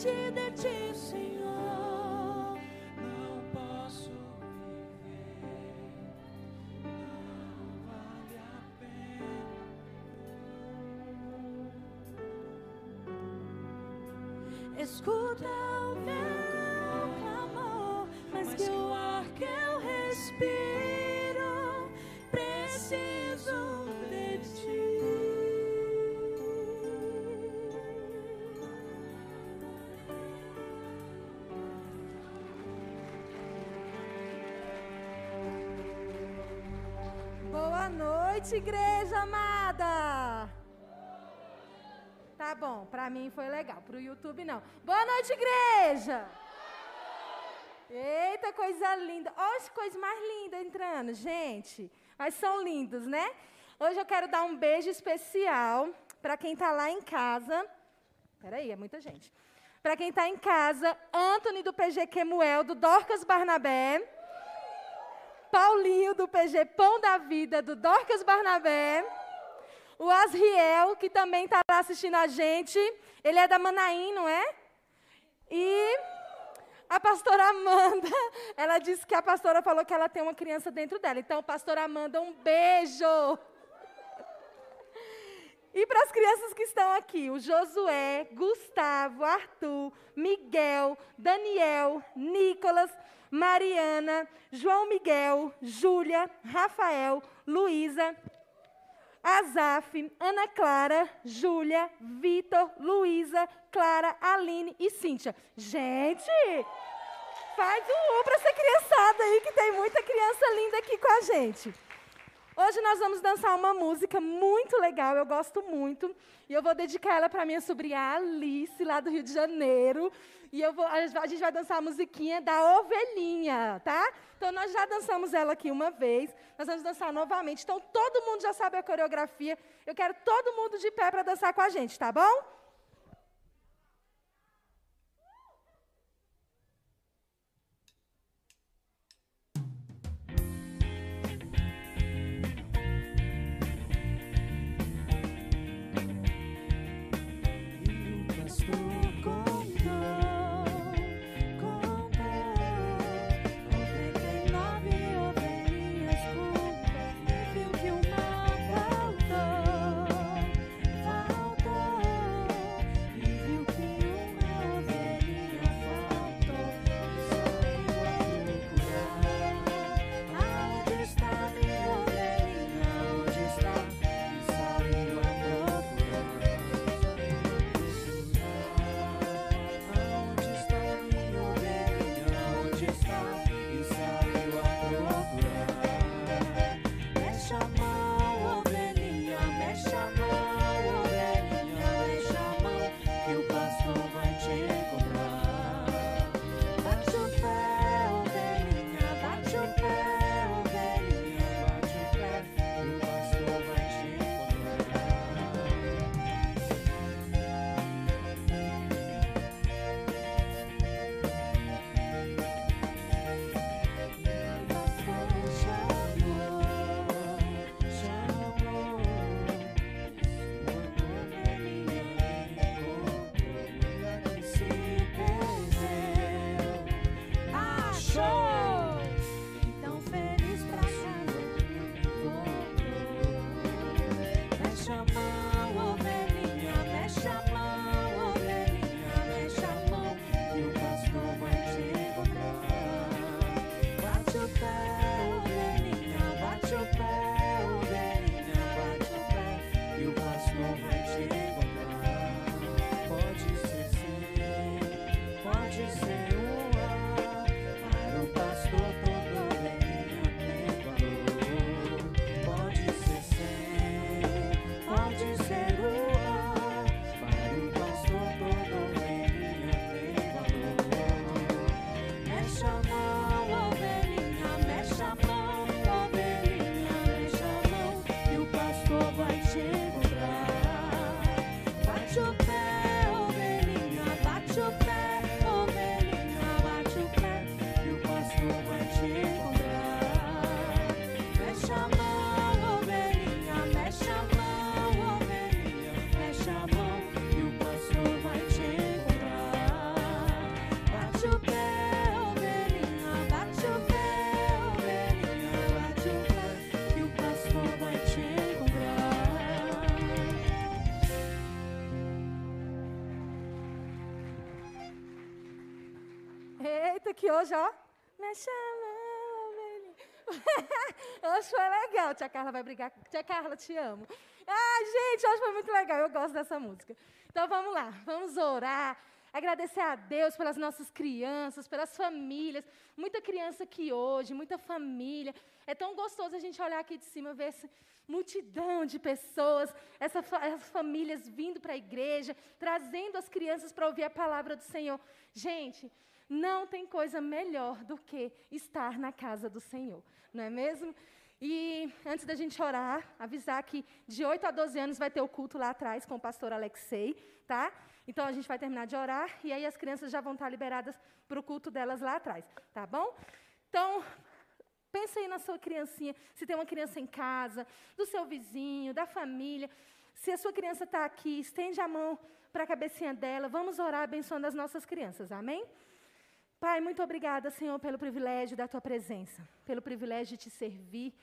diante de ti, Senhor. Não posso viver, não vale a pena. Escuta o meu clamor, mas que eu noite, igreja amada. Tá bom, pra mim foi legal, pro YouTube não. Boa noite, igreja. Eita, coisa linda. Olha as coisas mais lindas entrando, gente. Mas são lindos, né? Hoje eu quero dar um beijo especial para quem está lá em casa. Peraí, é muita gente. Para quem está em casa, Anthony do PG Quemuel, do Dorcas Barnabé. Paulinho do PG Pão da Vida, do Dorcas Barnabé. O Asriel, que também está lá assistindo a gente. Ele é da Manaim, não é? E a pastora Amanda, ela disse que a pastora falou que ela tem uma criança dentro dela. Então, pastora Amanda, um beijo. E para as crianças que estão aqui, o Josué, Gustavo, Arthur, Miguel, Daniel, Nicolas, Mariana, João Miguel, Júlia, Rafael, Luísa, Azaf, Ana Clara, Júlia, Vitor, Luísa, Clara, Aline e Cíntia. Gente, faz um um para essa criançada aí, que tem muita criança linda aqui com a gente. Hoje nós vamos dançar uma música muito legal, eu gosto muito. E eu vou dedicar ela para minha sobrinha Alice, lá do Rio de Janeiro. E eu vou, a gente vai dançar a musiquinha da ovelhinha, tá? Então nós já dançamos ela aqui uma vez, nós vamos dançar novamente. Então todo mundo já sabe a coreografia. Eu quero todo mundo de pé para dançar com a gente, tá bom? Que hoje, ó. Mexe a mão, ovelhinha. Hoje foi legal. Tia Carla vai brigar. Tia Carla, te amo. Ai, gente, hoje foi muito legal. Eu gosto dessa música. Então vamos lá, vamos orar. Agradecer a Deus pelas nossas crianças, pelas famílias. Muita criança aqui hoje, muita família. É tão gostoso a gente olhar aqui de cima, ver essa multidão de pessoas, essa, essas famílias vindo para a igreja, trazendo as crianças para ouvir a palavra do Senhor. Gente, não tem coisa melhor do que estar na casa do Senhor, não é mesmo? E antes da gente orar, avisar que de 8 a 12 anos vai ter o culto lá atrás com o pastor Alexei, tá? Então a gente vai terminar de orar e aí as crianças já vão estar liberadas para o culto delas lá atrás, tá bom? Então, pensa aí na sua criancinha, se tem uma criança em casa, do seu vizinho, da família. Se a sua criança está aqui, estende a mão para a cabecinha dela, vamos orar abençoando as nossas crianças, amém? Pai, muito obrigada, Senhor, pelo privilégio da tua presença, pelo privilégio de te servir,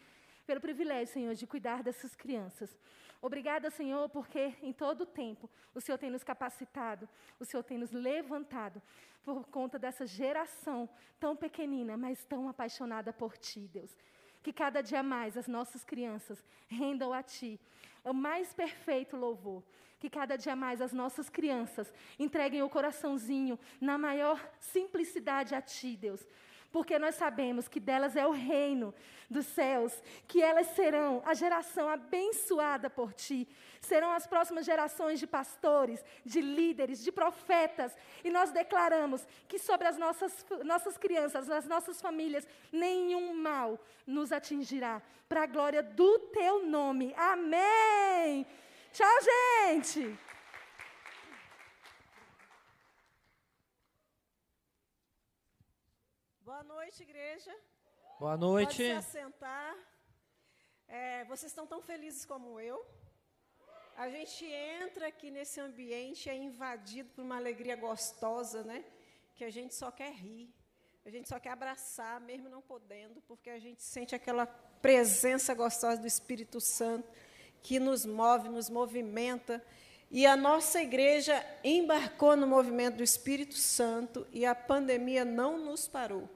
pelo privilégio, Senhor, de cuidar dessas crianças. Obrigada, Senhor, porque em todo o tempo o Senhor tem nos capacitado, o Senhor tem nos levantado por conta dessa geração tão pequenina, mas tão apaixonada por Ti, Deus. Que cada dia mais as nossas crianças rendam a Ti o mais perfeito louvor que cada dia mais as nossas crianças entreguem o coraçãozinho na maior simplicidade a Ti, Deus. Porque nós sabemos que delas é o reino dos céus, que elas serão a geração abençoada por Ti, serão as próximas gerações de pastores, de líderes, de profetas, e nós declaramos que sobre as nossas, nossas crianças, as nossas famílias, nenhum mal nos atingirá, para a glória do Teu nome. Amém. Tchau, gente! Boa noite, igreja. Boa noite. Pode se assentar. É, vocês estão tão felizes como eu? A gente entra aqui nesse ambiente, é invadido por uma alegria gostosa, né? Que a gente só quer rir, a gente só quer abraçar, mesmo não podendo, porque a gente sente aquela presença gostosa do Espírito Santo que nos move, nos movimenta. E a nossa igreja embarcou no movimento do Espírito Santo e a pandemia não nos parou.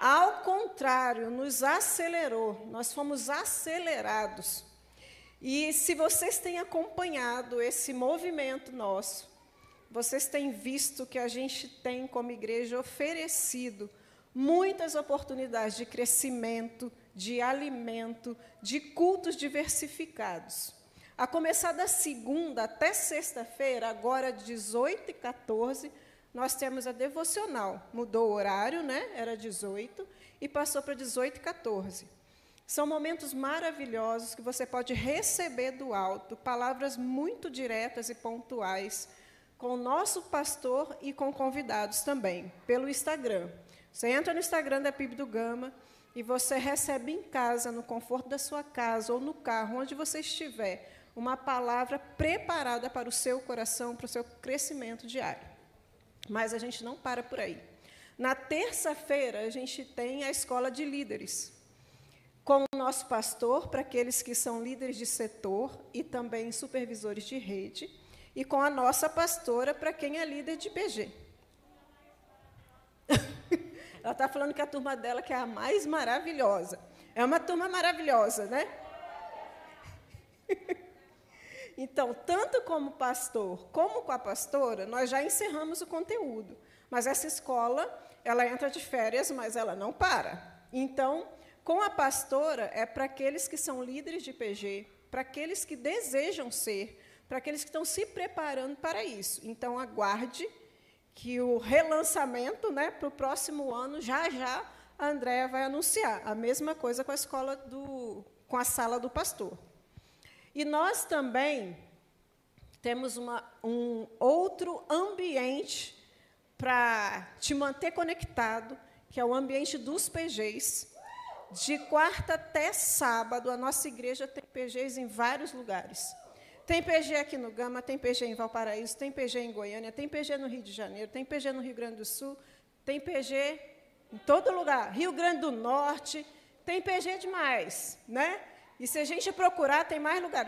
Ao contrário, nos acelerou, nós fomos acelerados. E se vocês têm acompanhado esse movimento nosso, vocês têm visto que a gente tem, como igreja, oferecido muitas oportunidades de crescimento, de alimento, de cultos diversificados. A começar da segunda até sexta-feira, agora 18 e 14, nós temos a devocional. Mudou o horário, né? Era 18 e passou para 18 e 14. São momentos maravilhosos que você pode receber do alto, palavras muito diretas e pontuais, com o nosso pastor e com convidados também, pelo Instagram. Você entra no Instagram da PIB do Gama, e você recebe em casa, no conforto da sua casa ou no carro, onde você estiver, uma palavra preparada para o seu coração, para o seu crescimento diário. Mas a gente não para por aí. Na terça-feira, a gente tem a escola de líderes, com o nosso pastor, para aqueles que são líderes de setor e também supervisores de rede, e com a nossa pastora, para quem é líder de PG. Ela está falando que a turma dela que é a mais maravilhosa. É uma turma maravilhosa, né? Então, tanto como pastor como com a pastora, nós já encerramos o conteúdo. Mas essa escola, ela entra de férias, mas ela não para. Então, com a pastora, é para aqueles que são líderes de PG, para aqueles que desejam ser, para aqueles que estão se preparando para isso. Então, aguarde que o relançamento né, para o próximo ano, já já a Andréa vai anunciar. A mesma coisa com a escola do, com a sala do pastor. E nós também temos uma, um outro ambiente para te manter conectado, que é o ambiente dos PGs. De quarta até sábado, a nossa igreja tem PGs em vários lugares. Tem PG aqui no Gama, tem PG em Valparaíso, tem PG em Goiânia, tem PG no Rio de Janeiro, tem PG no Rio Grande do Sul, tem PG em todo lugar. Rio Grande do Norte, tem PG demais, né? E se a gente procurar, tem mais lugar.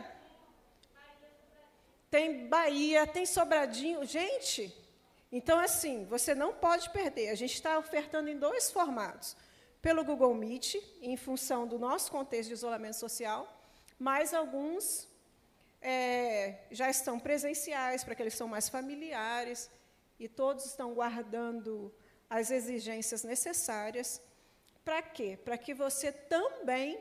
Tem Bahia, tem Sobradinho. Gente, então, assim, você não pode perder. A gente está ofertando em dois formatos. Pelo Google Meet, em função do nosso contexto de isolamento social, mais alguns é, já estão presenciais, para que eles são mais familiares. e todos estão guardando as exigências necessárias. Para quê? Para que você também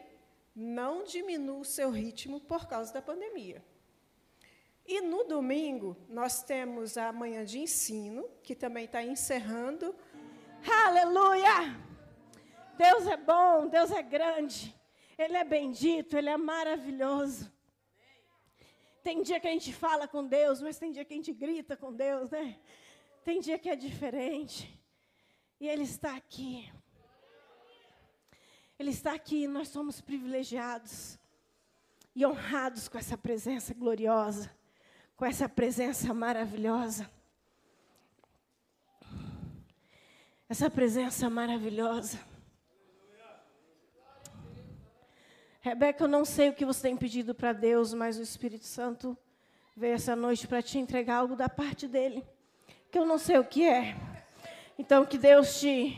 não diminua o seu ritmo por causa da pandemia. E no domingo, nós temos a manhã de ensino, que também está encerrando. Aleluia! Deus é bom, Deus é grande, Ele é bendito, Ele é maravilhoso. Tem dia que a gente fala com Deus, mas tem dia que a gente grita com Deus, né? Tem dia que é diferente. E Ele está aqui. Ele está aqui, nós somos privilegiados e honrados com essa presença gloriosa, com essa presença maravilhosa. Essa presença maravilhosa. Rebeca, eu não sei o que você tem pedido para Deus, mas o Espírito Santo veio essa noite para te entregar algo da parte dele, que eu não sei o que é. Então, que Deus te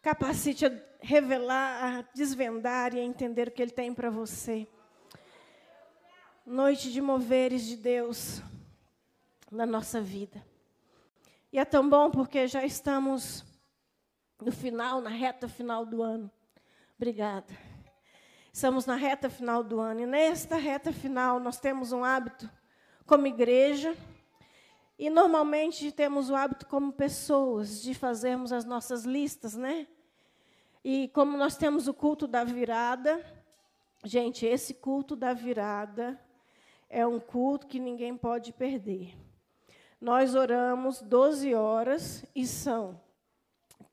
capacite a revelar, a desvendar e a entender o que Ele tem para você. Noite de moveres de Deus na nossa vida. E é tão bom porque já estamos no final, na reta final do ano. Obrigada. Estamos na reta final do ano e nesta reta final nós temos um hábito como igreja e normalmente temos o hábito como pessoas de fazermos as nossas listas, né? E como nós temos o culto da virada, gente, esse culto da virada é um culto que ninguém pode perder. Nós oramos 12 horas e são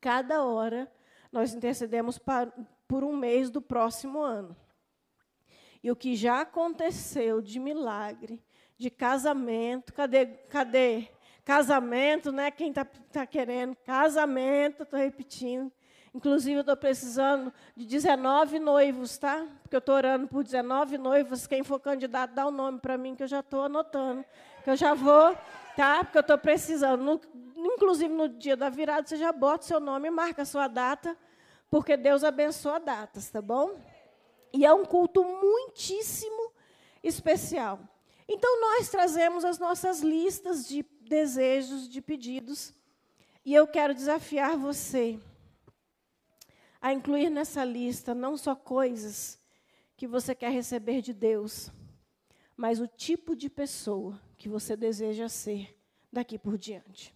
cada hora nós intercedemos por um mês do próximo ano. E o que já aconteceu de milagre, de casamento, cadê, cadê? Casamento, né? Quem está tá querendo? Casamento, estou repetindo. Inclusive, estou precisando de 19 noivos, tá? Porque eu estou orando por 19 noivos. Quem for candidato, dá o um nome para mim, que eu já estou anotando. Que eu já vou, tá? Porque eu estou precisando. No, inclusive, no dia da virada, você já bota o seu nome marca a sua data porque Deus abençoa datas, tá bom? E é um culto muitíssimo especial. Então, nós trazemos as nossas listas de desejos, de pedidos, e eu quero desafiar você a incluir nessa lista não só coisas que você quer receber de Deus, mas o tipo de pessoa que você deseja ser daqui por diante.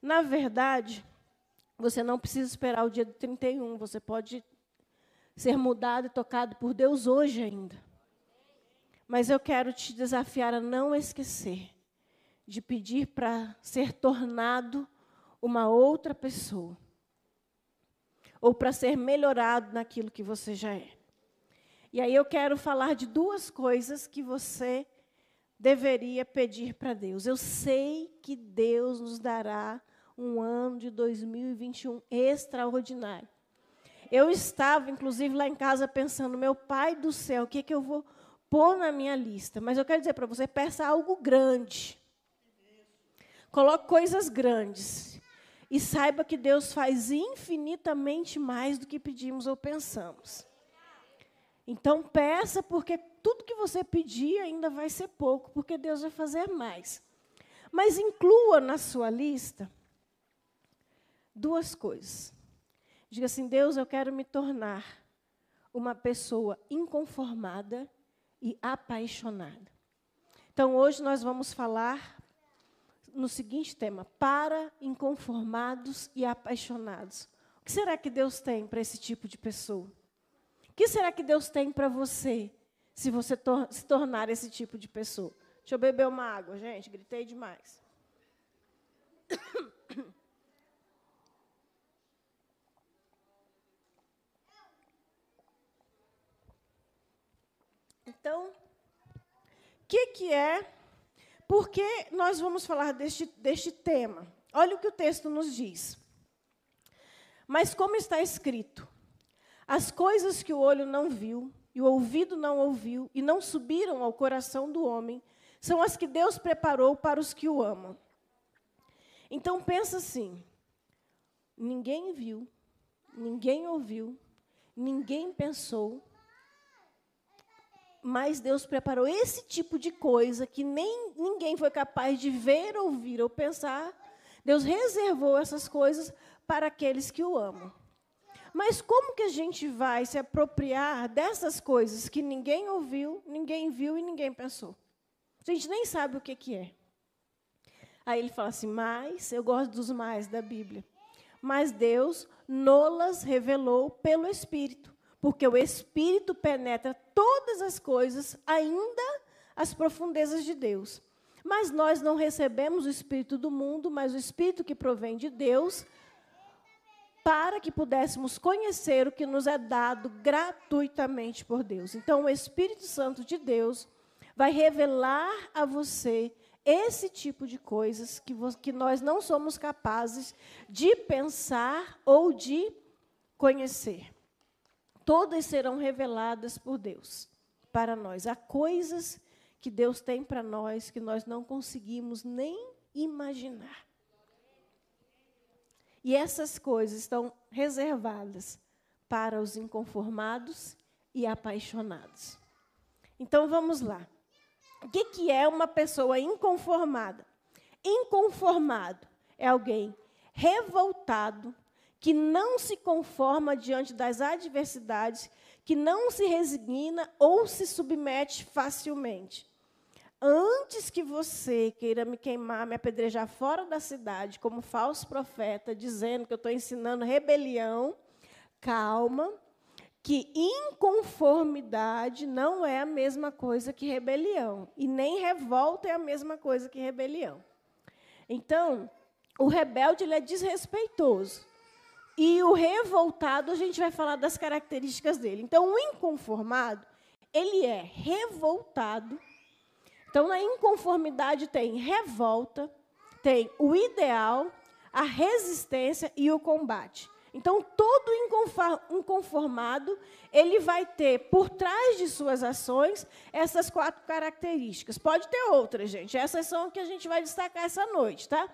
Na verdade, você não precisa esperar o dia do 31, você pode ser mudado e tocado por Deus hoje ainda. Mas eu quero te desafiar a não esquecer de pedir para ser tornado uma outra pessoa. Ou para ser melhorado naquilo que você já é. E aí eu quero falar de duas coisas que você deveria pedir para Deus. Eu sei que Deus nos dará um ano de 2021 extraordinário. Eu estava, inclusive, lá em casa pensando, meu pai do céu, o que, é que eu vou pôr na minha lista? Mas eu quero dizer para você, peça algo grande. Coloque coisas grandes. E saiba que Deus faz infinitamente mais do que pedimos ou pensamos. Então, peça, porque tudo que você pedir ainda vai ser pouco, porque Deus vai fazer mais. Mas inclua na sua lista duas coisas. Diga assim: Deus, eu quero me tornar uma pessoa inconformada e apaixonada. Então, hoje nós vamos falar no seguinte tema: para inconformados e apaixonados. O que será que Deus tem para esse tipo de pessoa? O que será que Deus tem para você, se você tor se tornar esse tipo de pessoa? Deixa eu beber uma água, gente, gritei demais. Então, o que, que é? Por que nós vamos falar deste, deste tema? Olha o que o texto nos diz. Mas como está escrito, as coisas que o olho não viu, e o ouvido não ouviu, e não subiram ao coração do homem, são as que Deus preparou para os que o amam. Então pensa assim: ninguém viu, ninguém ouviu, ninguém pensou, mas Deus preparou esse tipo de coisa que nem ninguém foi capaz de ver, ouvir ou pensar Deus reservou essas coisas para aqueles que o amam. Mas como que a gente vai se apropriar dessas coisas que ninguém ouviu, ninguém viu e ninguém pensou? A gente nem sabe o que, que é. Aí ele fala assim, mas, eu gosto dos mais da Bíblia, mas Deus nolas revelou pelo Espírito, porque o Espírito penetra todas as coisas, ainda as profundezas de Deus. Mas nós não recebemos o Espírito do mundo, mas o Espírito que provém de Deus, para que pudéssemos conhecer o que nos é dado gratuitamente por Deus. Então, o Espírito Santo de Deus vai revelar a você esse tipo de coisas que, que nós não somos capazes de pensar ou de conhecer. Todas serão reveladas por Deus para nós. Há coisas que Deus tem para nós que nós não conseguimos nem imaginar. E essas coisas estão reservadas para os inconformados e apaixonados. Então vamos lá. O que, que é uma pessoa inconformada? Inconformado é alguém revoltado, que não se conforma diante das adversidades, que não se resigna ou se submete facilmente. Antes que você queira me queimar, me apedrejar fora da cidade como falso profeta, dizendo que eu estou ensinando rebelião, calma, que inconformidade não é a mesma coisa que rebelião, e nem revolta é a mesma coisa que rebelião. Então, o rebelde ele é desrespeitoso. E o revoltado, a gente vai falar das características dele. Então, o inconformado, ele é revoltado. Então, na inconformidade tem revolta, tem o ideal, a resistência e o combate. Então, todo inconformado, ele vai ter, por trás de suas ações, essas quatro características. Pode ter outras, gente. Essas são que a gente vai destacar essa noite, tá?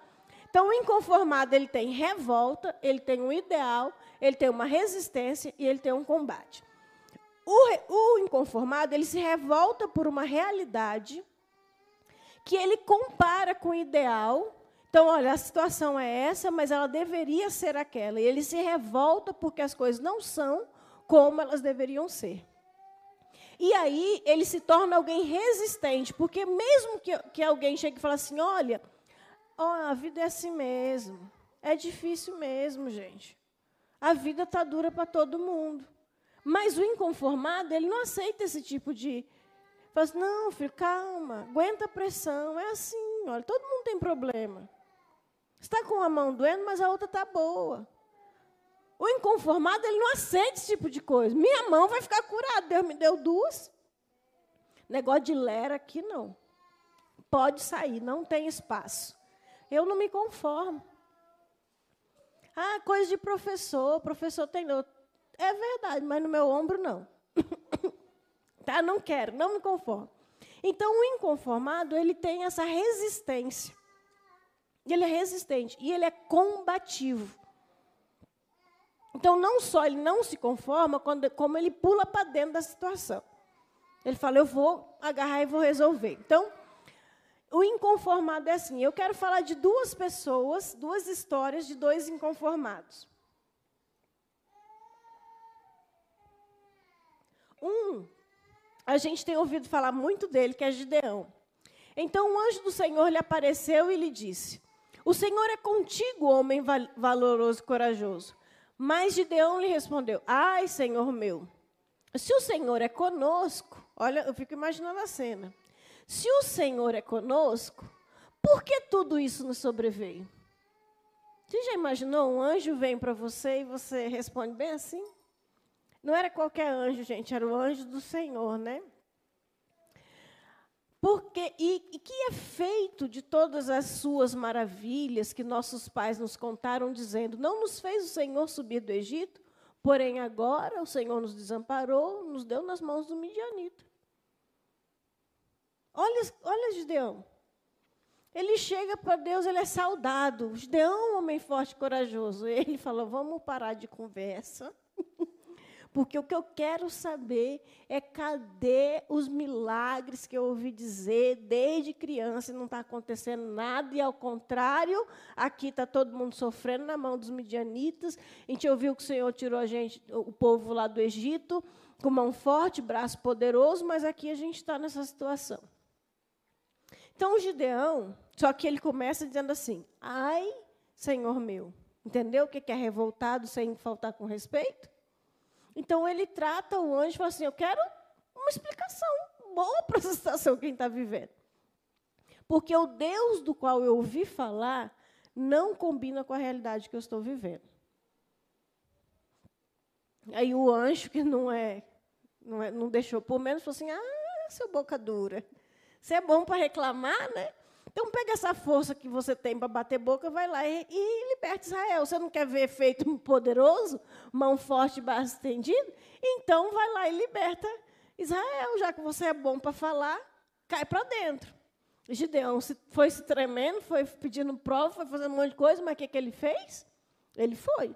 Então, o inconformado, ele tem revolta, ele tem um ideal, ele tem uma resistência e ele tem um combate. O, o inconformado, ele se revolta por uma realidade que ele compara com o ideal então, olha, a situação é essa, mas ela deveria ser aquela. E ele se revolta porque as coisas não são como elas deveriam ser. E aí ele se torna alguém resistente, porque mesmo que, que alguém chegue e fale assim, olha, oh, a vida é assim mesmo, é difícil mesmo, gente. A vida está dura para todo mundo. Mas o inconformado, ele não aceita esse tipo de. Fala assim, não, filho, calma, aguenta a pressão. É assim, olha, todo mundo tem problema. Está com a mão doendo, mas a outra está boa. O inconformado, ele não aceita esse tipo de coisa. Minha mão vai ficar curada. Deus me deu duas. Negócio de lera aqui, não. Pode sair, não tem espaço. Eu não me conformo. Ah, coisa de professor. Professor tem. É verdade, mas no meu ombro, não. tá, não quero, não me conformo. Então, o inconformado, ele tem essa resistência. Ele é resistente e ele é combativo. Então, não só ele não se conforma, como ele pula para dentro da situação. Ele fala: Eu vou agarrar e vou resolver. Então, o inconformado é assim. Eu quero falar de duas pessoas, duas histórias de dois inconformados. Um, a gente tem ouvido falar muito dele, que é Gideão. Então, o anjo do Senhor lhe apareceu e lhe disse: o Senhor é contigo, homem valoroso e corajoso. Mas Gideão lhe respondeu: Ai, Senhor meu, se o Senhor é conosco, olha, eu fico imaginando a cena. Se o Senhor é conosco, por que tudo isso nos sobreveio? Você já imaginou um anjo vem para você e você responde bem assim? Não era qualquer anjo, gente, era o anjo do Senhor, né? Porque, e, e que é feito de todas as suas maravilhas que nossos pais nos contaram, dizendo: Não nos fez o Senhor subir do Egito, porém agora o Senhor nos desamparou, nos deu nas mãos do midianita. Olha, olha Gideão. Ele chega para Deus, ele é saudado. Gideão, homem forte e corajoso. Ele falou: Vamos parar de conversa. Porque o que eu quero saber é cadê os milagres que eu ouvi dizer desde criança e não está acontecendo nada, e ao contrário, aqui está todo mundo sofrendo na mão dos midianitas. A gente ouviu que o Senhor tirou a gente, o povo lá do Egito, com mão forte, braço poderoso, mas aqui a gente está nessa situação. Então, o Gideão, só que ele começa dizendo assim: Ai, Senhor meu. Entendeu o que é revoltado sem faltar com respeito? Então, ele trata o anjo e fala assim: Eu quero uma explicação boa para essa situação que a gente está vivendo. Porque o Deus do qual eu ouvi falar não combina com a realidade que eu estou vivendo. Aí o anjo, que não é, não, é, não deixou, por menos, falou assim: Ah, seu boca dura. Você é bom para reclamar, né? Então pega essa força que você tem para bater boca, vai lá e, e liberta Israel. Você não quer ver efeito poderoso, mão forte, braço estendido? Então vai lá e liberta Israel, já que você é bom para falar, cai para dentro. Gideão foi se tremendo, foi pedindo prova, foi fazendo um monte de coisa, mas o que, que ele fez? Ele foi.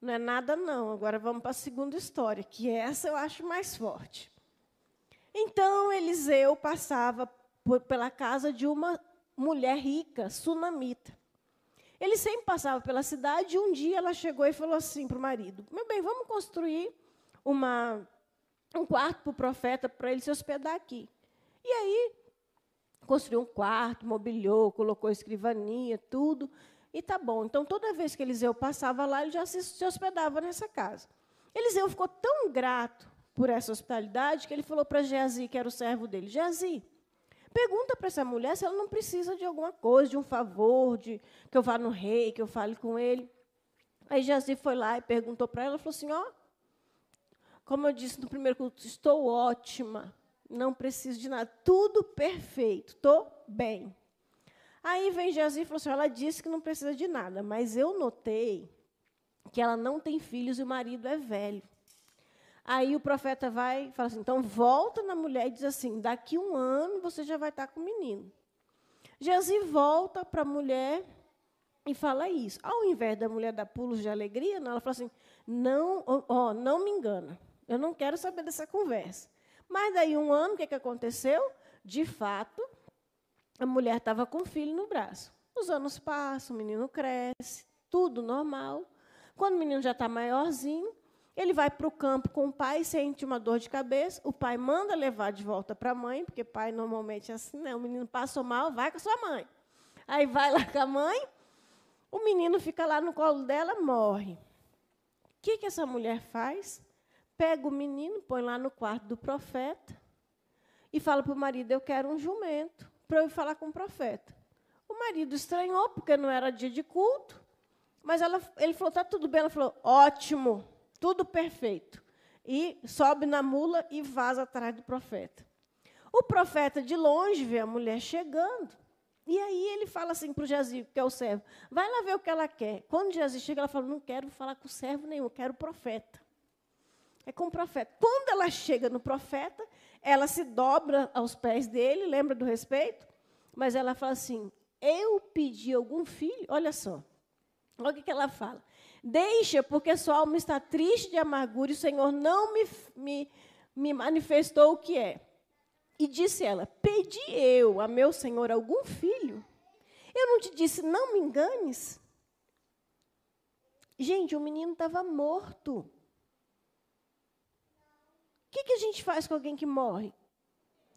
Não é nada, não. Agora vamos para a segunda história, que essa eu acho mais forte. Então Eliseu passava por, pela casa de uma mulher rica, sunamita. Ele sempre passava pela cidade e um dia ela chegou e falou assim para o marido: Meu bem, vamos construir uma, um quarto para o profeta para ele se hospedar aqui. E aí, construiu um quarto, mobiliou, colocou escrivaninha, tudo. E tá bom. Então, toda vez que Eliseu passava lá, ele já se, se hospedava nessa casa. Eliseu ficou tão grato por essa hospitalidade que ele falou para Geazi, que era o servo dele: Geazi, pergunta para essa mulher se ela não precisa de alguma coisa, de um favor, de que eu vá no rei, que eu fale com ele. Aí Geazi foi lá e perguntou para ela, falou assim: ó, oh, como eu disse no primeiro culto, estou ótima, não preciso de nada, tudo perfeito, estou bem. Aí vem Geazi e falou assim: ela disse que não precisa de nada, mas eu notei que ela não tem filhos e o marido é velho. Aí o profeta vai e fala assim: então volta na mulher e diz assim: daqui um ano você já vai estar com o menino. Jesus volta para a mulher e fala isso. Ao invés da mulher dar pulos de alegria, ela fala assim: não, ó, não me engana, eu não quero saber dessa conversa. Mas daí um ano, o que, que aconteceu? De fato, a mulher estava com o filho no braço. Os anos passam, o menino cresce, tudo normal. Quando o menino já está maiorzinho, ele vai para o campo com o pai, sente uma dor de cabeça, o pai manda levar de volta para a mãe, porque pai normalmente é assim, né? O menino passou mal, vai com a sua mãe. Aí vai lá com a mãe, o menino fica lá no colo dela, morre. O que, que essa mulher faz? Pega o menino, põe lá no quarto do profeta e fala para o marido: Eu quero um jumento para eu falar com o profeta. O marido estranhou, porque não era dia de culto, mas ela, ele falou: Está tudo bem. Ela falou: Ótimo. Tudo perfeito. E sobe na mula e vaza atrás do profeta. O profeta, de longe, vê a mulher chegando. E aí ele fala assim para o Jazi, que é o servo, vai lá ver o que ela quer. Quando Jazi chega, ela fala, não quero falar com o servo nenhum, quero o profeta. É com o profeta. Quando ela chega no profeta, ela se dobra aos pés dele, lembra do respeito? Mas ela fala assim, eu pedi algum filho, olha só. Olha o que ela fala. Deixa, porque sua alma está triste de amargura e o Senhor não me, me, me manifestou o que é. E disse ela: Pedi eu a meu Senhor algum filho? Eu não te disse, não me enganes? Gente, o menino estava morto. O que, que a gente faz com alguém que morre?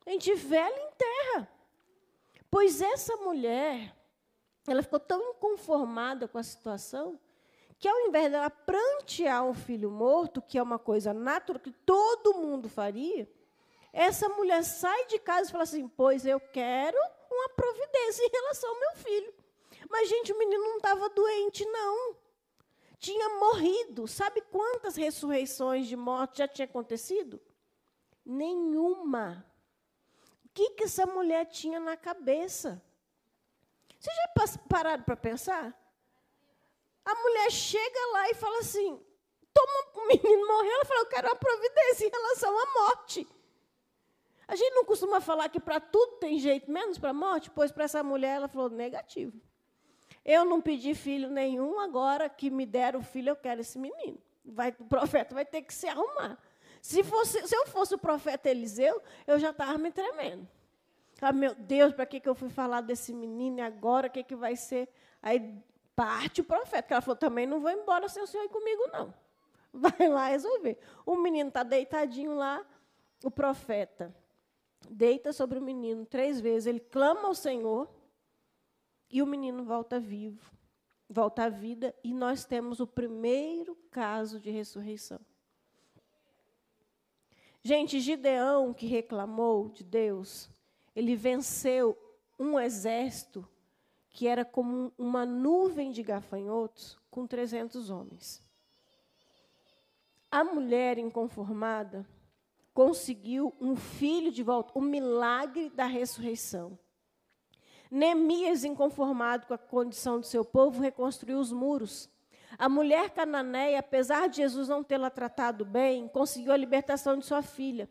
A gente vela em terra. Pois essa mulher, ela ficou tão inconformada com a situação que ao invés dela prantear um filho morto, que é uma coisa natural, que todo mundo faria, essa mulher sai de casa e fala assim: Pois eu quero uma providência em relação ao meu filho. Mas, gente, o menino não estava doente, não. Tinha morrido. Sabe quantas ressurreições de morte já tinha acontecido? Nenhuma. O que, que essa mulher tinha na cabeça? Vocês já pararam para pensar? A mulher chega lá e fala assim: toma, o menino morreu. Ela fala: eu quero uma providência em relação à morte. A gente não costuma falar que para tudo tem jeito, menos para a morte? Pois para essa mulher ela falou: negativo. Eu não pedi filho nenhum, agora que me deram filho, eu quero esse menino. Vai, o profeta vai ter que se arrumar. Se, fosse, se eu fosse o profeta Eliseu, eu já estava me tremendo. Ah, meu Deus, para que, que eu fui falar desse menino agora? O que, que vai ser? Aí parte o profeta, ela falou, também não vou embora sem o senhor ir comigo, não. Vai lá resolver. O menino está deitadinho lá, o profeta deita sobre o menino três vezes, ele clama ao Senhor e o menino volta vivo, volta à vida, e nós temos o primeiro caso de ressurreição. Gente, Gideão, que reclamou de Deus, ele venceu um exército que era como uma nuvem de gafanhotos com 300 homens. A mulher inconformada conseguiu um filho de volta, o milagre da ressurreição. Neemias, inconformado com a condição do seu povo, reconstruiu os muros. A mulher cananeia, apesar de Jesus não tê-la tratado bem, conseguiu a libertação de sua filha.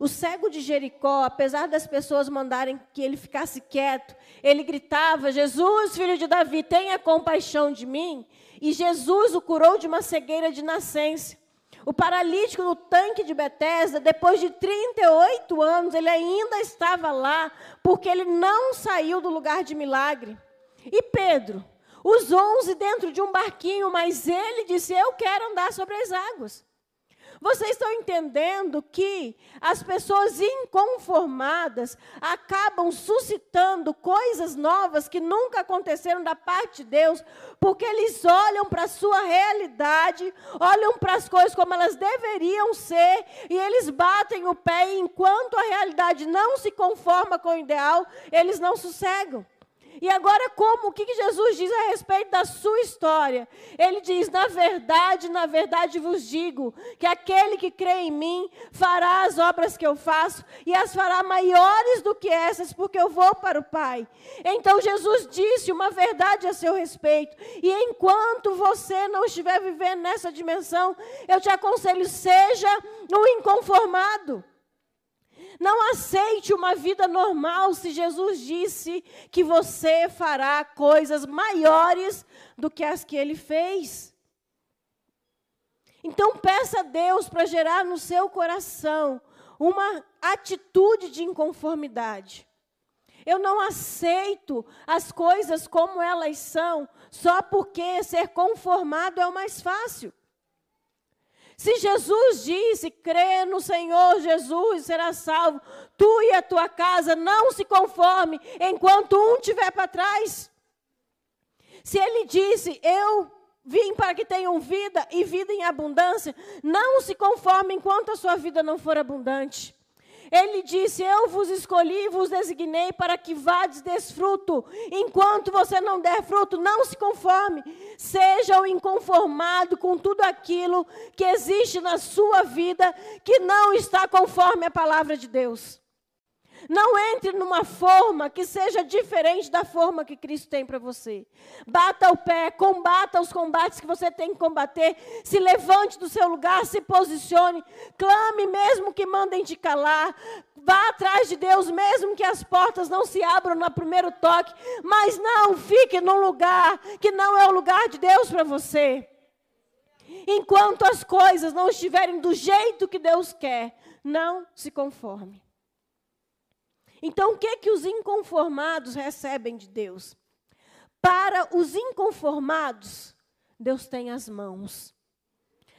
O cego de Jericó, apesar das pessoas mandarem que ele ficasse quieto, ele gritava: Jesus, filho de Davi, tenha compaixão de mim. E Jesus o curou de uma cegueira de nascença. O paralítico no tanque de Betesda, depois de 38 anos, ele ainda estava lá, porque ele não saiu do lugar de milagre. E Pedro, os onze dentro de um barquinho, mas ele disse: Eu quero andar sobre as águas. Vocês estão entendendo que as pessoas inconformadas acabam suscitando coisas novas que nunca aconteceram da parte de Deus, porque eles olham para a sua realidade, olham para as coisas como elas deveriam ser, e eles batem o pé, e enquanto a realidade não se conforma com o ideal, eles não sossegam. E agora, como? O que Jesus diz a respeito da sua história? Ele diz: Na verdade, na verdade vos digo, que aquele que crê em mim fará as obras que eu faço, e as fará maiores do que essas, porque eu vou para o Pai. Então Jesus disse uma verdade a seu respeito. E enquanto você não estiver vivendo nessa dimensão, eu te aconselho: seja um inconformado. Não aceite uma vida normal se Jesus disse que você fará coisas maiores do que as que ele fez. Então peça a Deus para gerar no seu coração uma atitude de inconformidade. Eu não aceito as coisas como elas são, só porque ser conformado é o mais fácil. Se Jesus disse, crê no Senhor Jesus, será salvo, tu e a tua casa, não se conforme enquanto um estiver para trás. Se ele disse, eu vim para que tenham vida e vida em abundância, não se conforme enquanto a sua vida não for abundante. Ele disse: Eu vos escolhi e vos designei para que vades desfruto. Enquanto você não der fruto, não se conforme. Seja o inconformado com tudo aquilo que existe na sua vida que não está conforme a palavra de Deus. Não entre numa forma que seja diferente da forma que Cristo tem para você. Bata o pé, combata os combates que você tem que combater. Se levante do seu lugar, se posicione. Clame mesmo que mandem te calar. Vá atrás de Deus, mesmo que as portas não se abram no primeiro toque. Mas não fique num lugar que não é o lugar de Deus para você. Enquanto as coisas não estiverem do jeito que Deus quer, não se conforme. Então, o que que os inconformados recebem de Deus? Para os inconformados, Deus tem as mãos.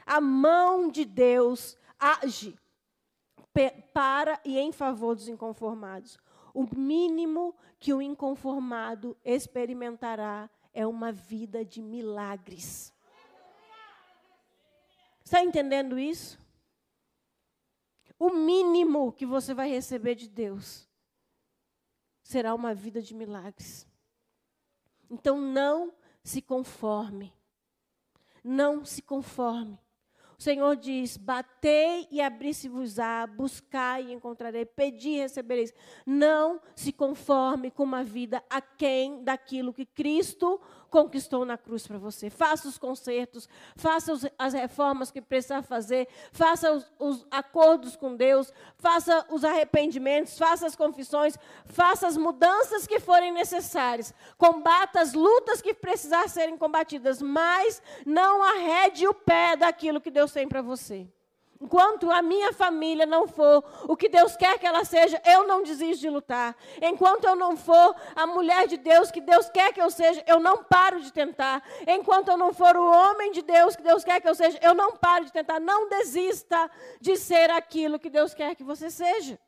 A mão de Deus age para e em favor dos inconformados. O mínimo que o inconformado experimentará é uma vida de milagres. Está entendendo isso? O mínimo que você vai receber de Deus será uma vida de milagres. Então não se conforme. Não se conforme. O Senhor diz: Batei e abri-se-vos-á, buscai e encontrarei, pedi e recebereis. Não se conforme com uma vida aquém daquilo que Cristo conquistou na cruz para você. Faça os consertos, faça os, as reformas que precisar fazer, faça os, os acordos com Deus, faça os arrependimentos, faça as confissões, faça as mudanças que forem necessárias, combata as lutas que precisar serem combatidas, mas não arrede o pé daquilo que Deus tem para você. Enquanto a minha família não for o que Deus quer que ela seja, eu não desisto de lutar. Enquanto eu não for a mulher de Deus que Deus quer que eu seja, eu não paro de tentar. Enquanto eu não for o homem de Deus que Deus quer que eu seja, eu não paro de tentar. Não desista de ser aquilo que Deus quer que você seja.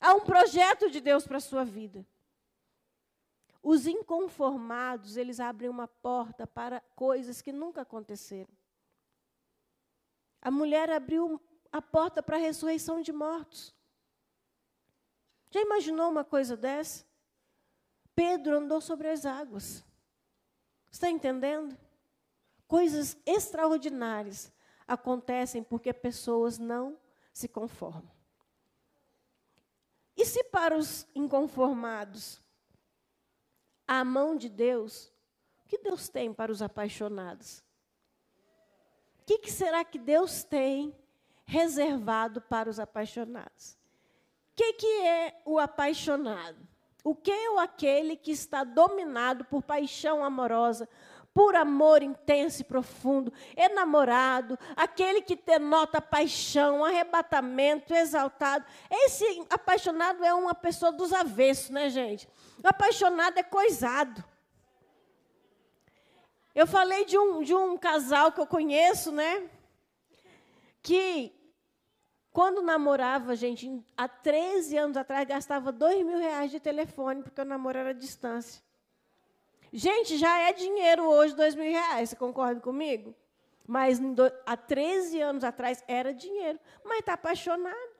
Há um projeto de Deus para a sua vida. Os inconformados, eles abrem uma porta para coisas que nunca aconteceram. A mulher abriu a porta para a ressurreição de mortos. Já imaginou uma coisa dessa? Pedro andou sobre as águas. Está entendendo? Coisas extraordinárias acontecem porque pessoas não se conformam. E se para os inconformados a mão de Deus, o que Deus tem para os apaixonados? Que, que será que Deus tem reservado para os apaixonados? O que, que é o apaixonado? O que é aquele que está dominado por paixão amorosa, por amor intenso e profundo, enamorado, aquele que denota paixão, arrebatamento, exaltado. Esse apaixonado é uma pessoa dos avessos, né, gente? O apaixonado é coisado. Eu falei de um, de um casal que eu conheço, né? Que quando namorava, gente, há 13 anos atrás, gastava dois mil reais de telefone, porque o namoro era à distância. Gente, já é dinheiro hoje, dois mil reais, você concorda comigo? Mas há 13 anos atrás era dinheiro. Mas está apaixonado.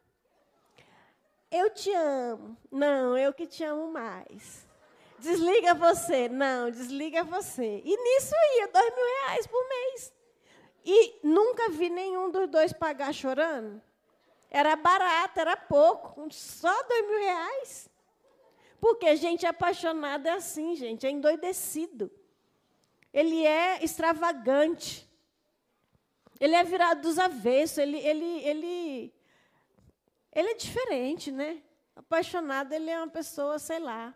Eu te amo. Não, eu que te amo mais. Desliga você. Não, desliga você. E nisso ia dois mil reais por mês. E nunca vi nenhum dos dois pagar chorando. Era barato, era pouco, só dois mil reais. Porque gente apaixonada é assim, gente, é endoidecido. Ele é extravagante. Ele é virado dos avessos, ele, ele, ele, ele é diferente, né? Apaixonado, ele é uma pessoa, sei lá.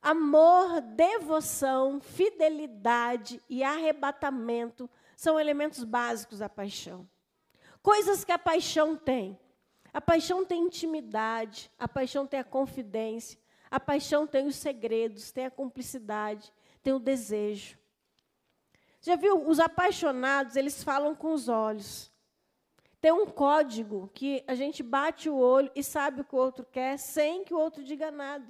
Amor, devoção, fidelidade e arrebatamento são elementos básicos da paixão. Coisas que a paixão tem. A paixão tem intimidade, a paixão tem a confidência, a paixão tem os segredos, tem a cumplicidade, tem o desejo. Já viu? Os apaixonados, eles falam com os olhos. Tem um código que a gente bate o olho e sabe o que o outro quer sem que o outro diga nada.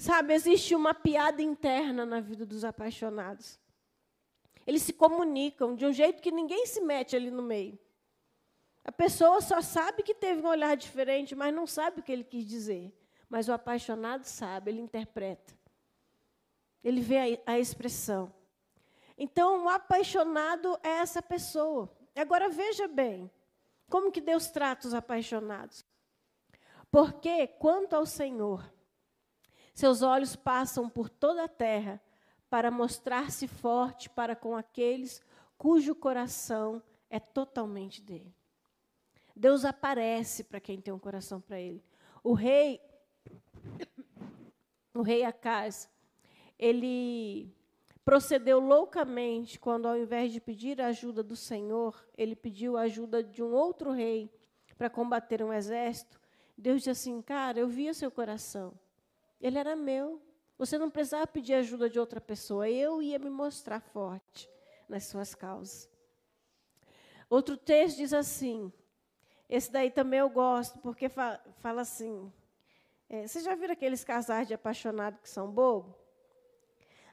Sabe, existe uma piada interna na vida dos apaixonados. Eles se comunicam de um jeito que ninguém se mete ali no meio. A pessoa só sabe que teve um olhar diferente, mas não sabe o que ele quis dizer. Mas o apaixonado sabe, ele interpreta. Ele vê a, a expressão. Então, o apaixonado é essa pessoa. Agora veja bem, como que Deus trata os apaixonados? Porque quanto ao Senhor, seus olhos passam por toda a terra para mostrar-se forte para com aqueles cujo coração é totalmente dele. Deus aparece para quem tem um coração para ele. O rei o rei Acaz, ele procedeu loucamente quando ao invés de pedir a ajuda do Senhor, ele pediu a ajuda de um outro rei para combater um exército. Deus disse assim: "Cara, eu vi o seu coração. Ele era meu. Você não precisava pedir ajuda de outra pessoa. Eu ia me mostrar forte nas suas causas. Outro texto diz assim. Esse daí também eu gosto, porque fala, fala assim. É, vocês já viram aqueles casais de apaixonado que são bobo?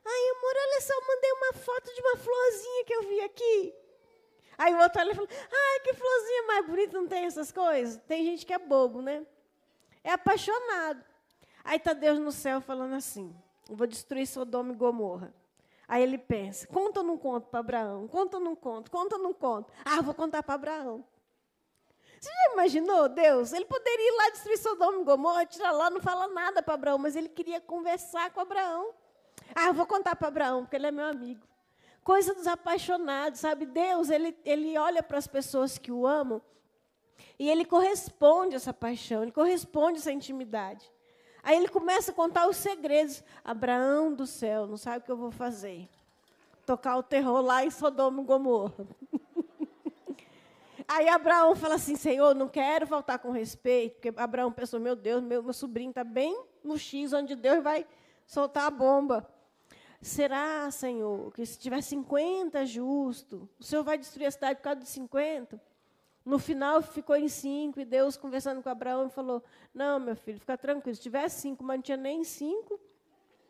Ai, amor, olha só, eu mandei uma foto de uma florzinha que eu vi aqui. Aí o outro olha e fala, ai, que florzinha mais bonita, não tem essas coisas? Tem gente que é bobo, né? É apaixonado. Aí está Deus no céu falando assim: vou destruir Sodoma e Gomorra. Aí ele pensa: conta ou não conto para Abraão? Conta ou não conto? Conta ou não conto? Ah, vou contar para Abraão. Você já imaginou Deus? Ele poderia ir lá destruir Sodoma e Gomorra, tirar lá, não fala nada para Abraão, mas ele queria conversar com Abraão. Ah, vou contar para Abraão, porque ele é meu amigo. Coisa dos apaixonados, sabe? Deus, ele, ele olha para as pessoas que o amam e ele corresponde a essa paixão, ele corresponde a essa intimidade. Aí ele começa a contar os segredos. Abraão do céu, não sabe o que eu vou fazer. Tocar o terror lá em Sodoma e Gomorra. Aí Abraão fala assim: Senhor, não quero faltar com respeito, porque Abraão pensou: meu Deus, meu, meu sobrinho está bem no X, onde Deus vai soltar a bomba. Será, Senhor, que se tiver 50 justo, o Senhor vai destruir a cidade por causa de 50? No final ficou em cinco, e Deus conversando com Abraão falou: Não, meu filho, fica tranquilo, se tiver cinco, mas não tinha nem cinco,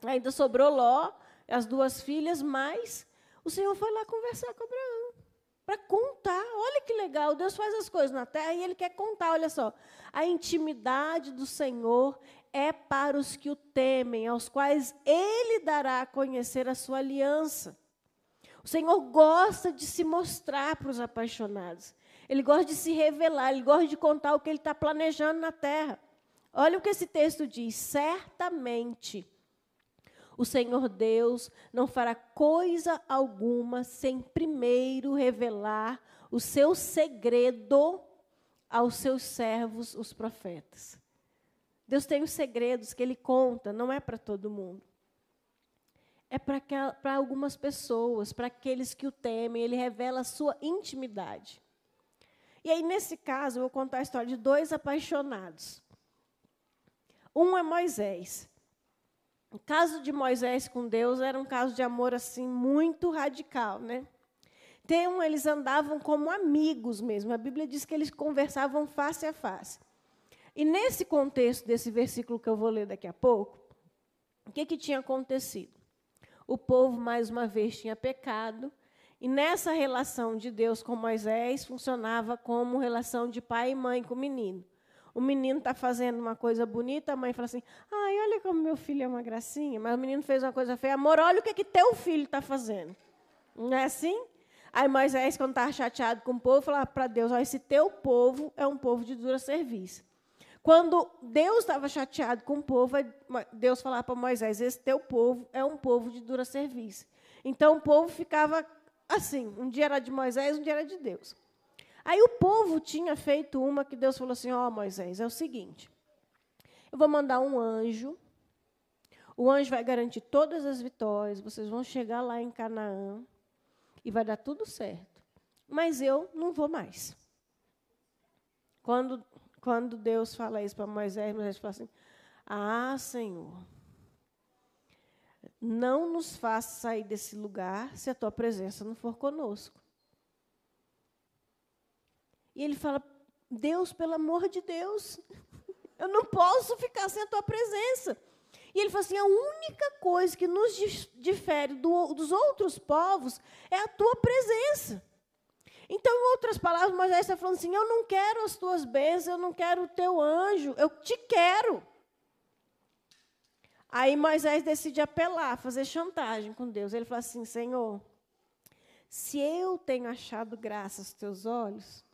ainda sobrou Ló, as duas filhas, mas o Senhor foi lá conversar com Abraão para contar. Olha que legal, Deus faz as coisas na terra e Ele quer contar. Olha só, a intimidade do Senhor é para os que o temem, aos quais Ele dará a conhecer a sua aliança. O Senhor gosta de se mostrar para os apaixonados. Ele gosta de se revelar, ele gosta de contar o que ele está planejando na terra. Olha o que esse texto diz: certamente o Senhor Deus não fará coisa alguma sem primeiro revelar o seu segredo aos seus servos, os profetas. Deus tem os segredos que Ele conta, não é para todo mundo. É para algumas pessoas, para aqueles que o temem, Ele revela a sua intimidade. E aí, nesse caso, eu vou contar a história de dois apaixonados. Um é Moisés. O caso de Moisés com Deus era um caso de amor assim muito radical, né? Tem um, eles andavam como amigos mesmo. A Bíblia diz que eles conversavam face a face. E nesse contexto desse versículo que eu vou ler daqui a pouco, o que, que tinha acontecido? O povo, mais uma vez, tinha pecado, e nessa relação de Deus com Moisés, funcionava como relação de pai e mãe com o menino o menino está fazendo uma coisa bonita, a mãe fala assim: ai, olha como meu filho é uma gracinha, mas o menino fez uma coisa feia. Amor, olha o que, que teu filho está fazendo. Não é assim? Aí Moisés, quando estava chateado com o povo, falava para Deus: olha, esse teu povo é um povo de dura serviço. Quando Deus estava chateado com o povo, Deus falava para Moisés: esse teu povo é um povo de dura serviço. Então o povo ficava assim: um dia era de Moisés, um dia era de Deus. Aí o povo tinha feito uma que Deus falou assim: Ó oh, Moisés, é o seguinte, eu vou mandar um anjo, o anjo vai garantir todas as vitórias, vocês vão chegar lá em Canaã e vai dar tudo certo. Mas eu não vou mais. Quando, quando Deus fala isso para Moisés, Moisés fala assim: Ah, Senhor, não nos faça sair desse lugar se a tua presença não for conosco. E ele fala: Deus, pelo amor de Deus, eu não posso ficar sem a tua presença. E ele fala assim: a única coisa que nos difere do, dos outros povos é a tua presença. Então, em outras palavras, Moisés está falando assim: eu não quero as tuas bênçãos, eu não quero o teu anjo, eu te quero. Aí Moisés decide apelar, fazer chantagem com Deus. Ele fala assim: Senhor, se eu tenho achado graça aos teus olhos,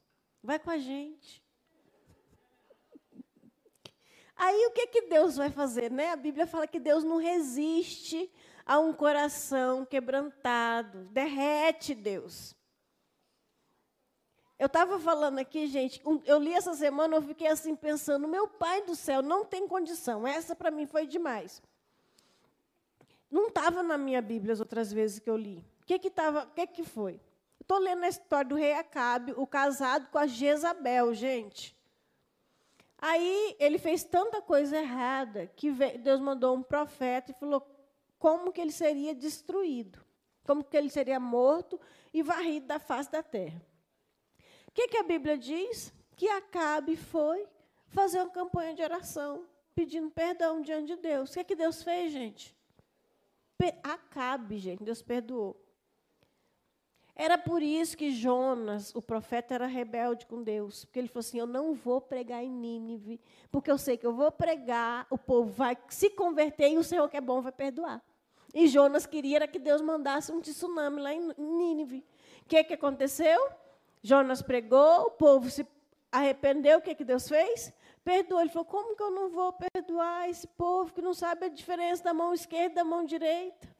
Vai com a gente. Aí o que, que Deus vai fazer? Né? A Bíblia fala que Deus não resiste a um coração quebrantado, derrete Deus. Eu estava falando aqui, gente, eu li essa semana, eu fiquei assim pensando, meu pai do céu, não tem condição. Essa para mim foi demais. Não estava na minha Bíblia as outras vezes que eu li. O que que, que, que foi? Estou lendo a história do rei Acabe, o casado com a Jezabel, gente. Aí ele fez tanta coisa errada que Deus mandou um profeta e falou como que ele seria destruído, como que ele seria morto e varrido da face da terra. O que, que a Bíblia diz? Que Acabe foi fazer uma campanha de oração, pedindo perdão diante de Deus. O que, que Deus fez, gente? Acabe, gente, Deus perdoou. Era por isso que Jonas, o profeta, era rebelde com Deus. Porque ele falou assim: Eu não vou pregar em Nínive, porque eu sei que eu vou pregar, o povo vai se converter e o Senhor, que é bom, vai perdoar. E Jonas queria que Deus mandasse um tsunami lá em Nínive. O que, que aconteceu? Jonas pregou, o povo se arrependeu. O que, que Deus fez? Perdoou. Ele falou: Como que eu não vou perdoar esse povo que não sabe a diferença da mão esquerda e da mão direita?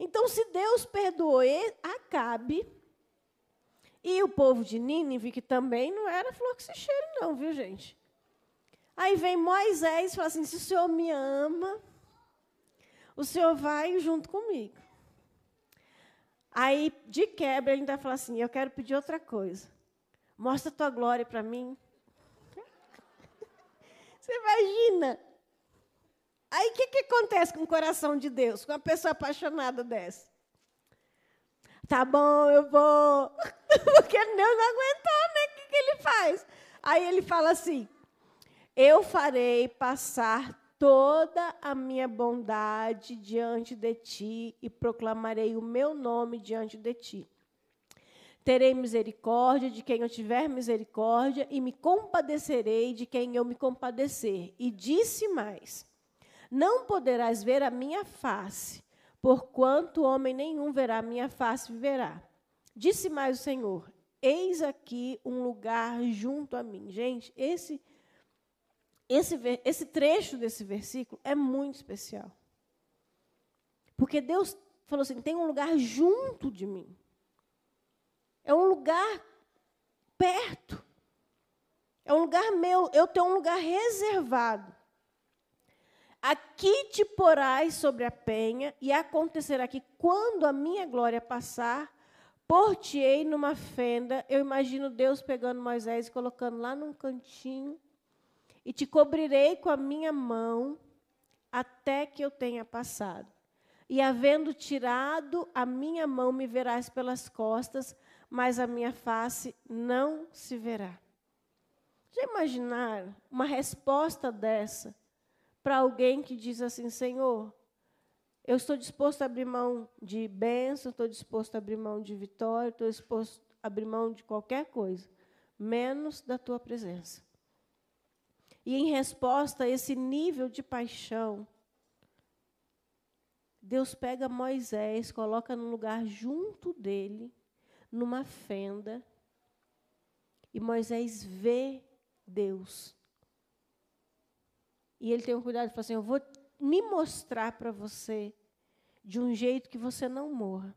Então, se Deus perdoou Acabe e o povo de Nínive, que também não era flor que se cheire, não, viu, gente? Aí vem Moisés e fala assim: se o Senhor me ama, o Senhor vai junto comigo. Aí, de quebra, ele ainda fala assim: eu quero pedir outra coisa. Mostra a tua glória para mim. Você imagina? Aí o que, que acontece com o coração de Deus, com uma pessoa apaixonada dessa? Tá bom, eu vou. Porque Deus não aguentou, né? O que, que ele faz? Aí ele fala assim: Eu farei passar toda a minha bondade diante de ti e proclamarei o meu nome diante de ti. Terei misericórdia de quem eu tiver misericórdia e me compadecerei de quem eu me compadecer. E disse mais: Não poderás ver a minha face, porquanto homem nenhum verá a minha face viverá. Disse mais o Senhor: Eis aqui um lugar junto a mim. Gente, esse esse, esse trecho desse versículo é muito especial. Porque Deus falou assim: tem um lugar junto de mim. É um lugar perto. É um lugar meu. Eu tenho um lugar reservado. Aqui te porás sobre a penha, e acontecerá que, quando a minha glória passar, por-te-ei numa fenda. Eu imagino Deus pegando Moisés e colocando lá num cantinho, e te cobrirei com a minha mão até que eu tenha passado. E havendo tirado a minha mão, me verás pelas costas, mas a minha face não se verá. Já imaginaram uma resposta dessa para alguém que diz assim: Senhor, eu estou disposto a abrir mão de bênção, estou disposto a abrir mão de vitória, estou disposto a abrir mão de qualquer coisa, menos da tua presença. E em resposta a esse nível de paixão, Deus pega Moisés, coloca no lugar junto dele numa fenda e Moisés vê Deus. E ele tem um cuidado de falar assim: Eu vou me mostrar para você de um jeito que você não morra.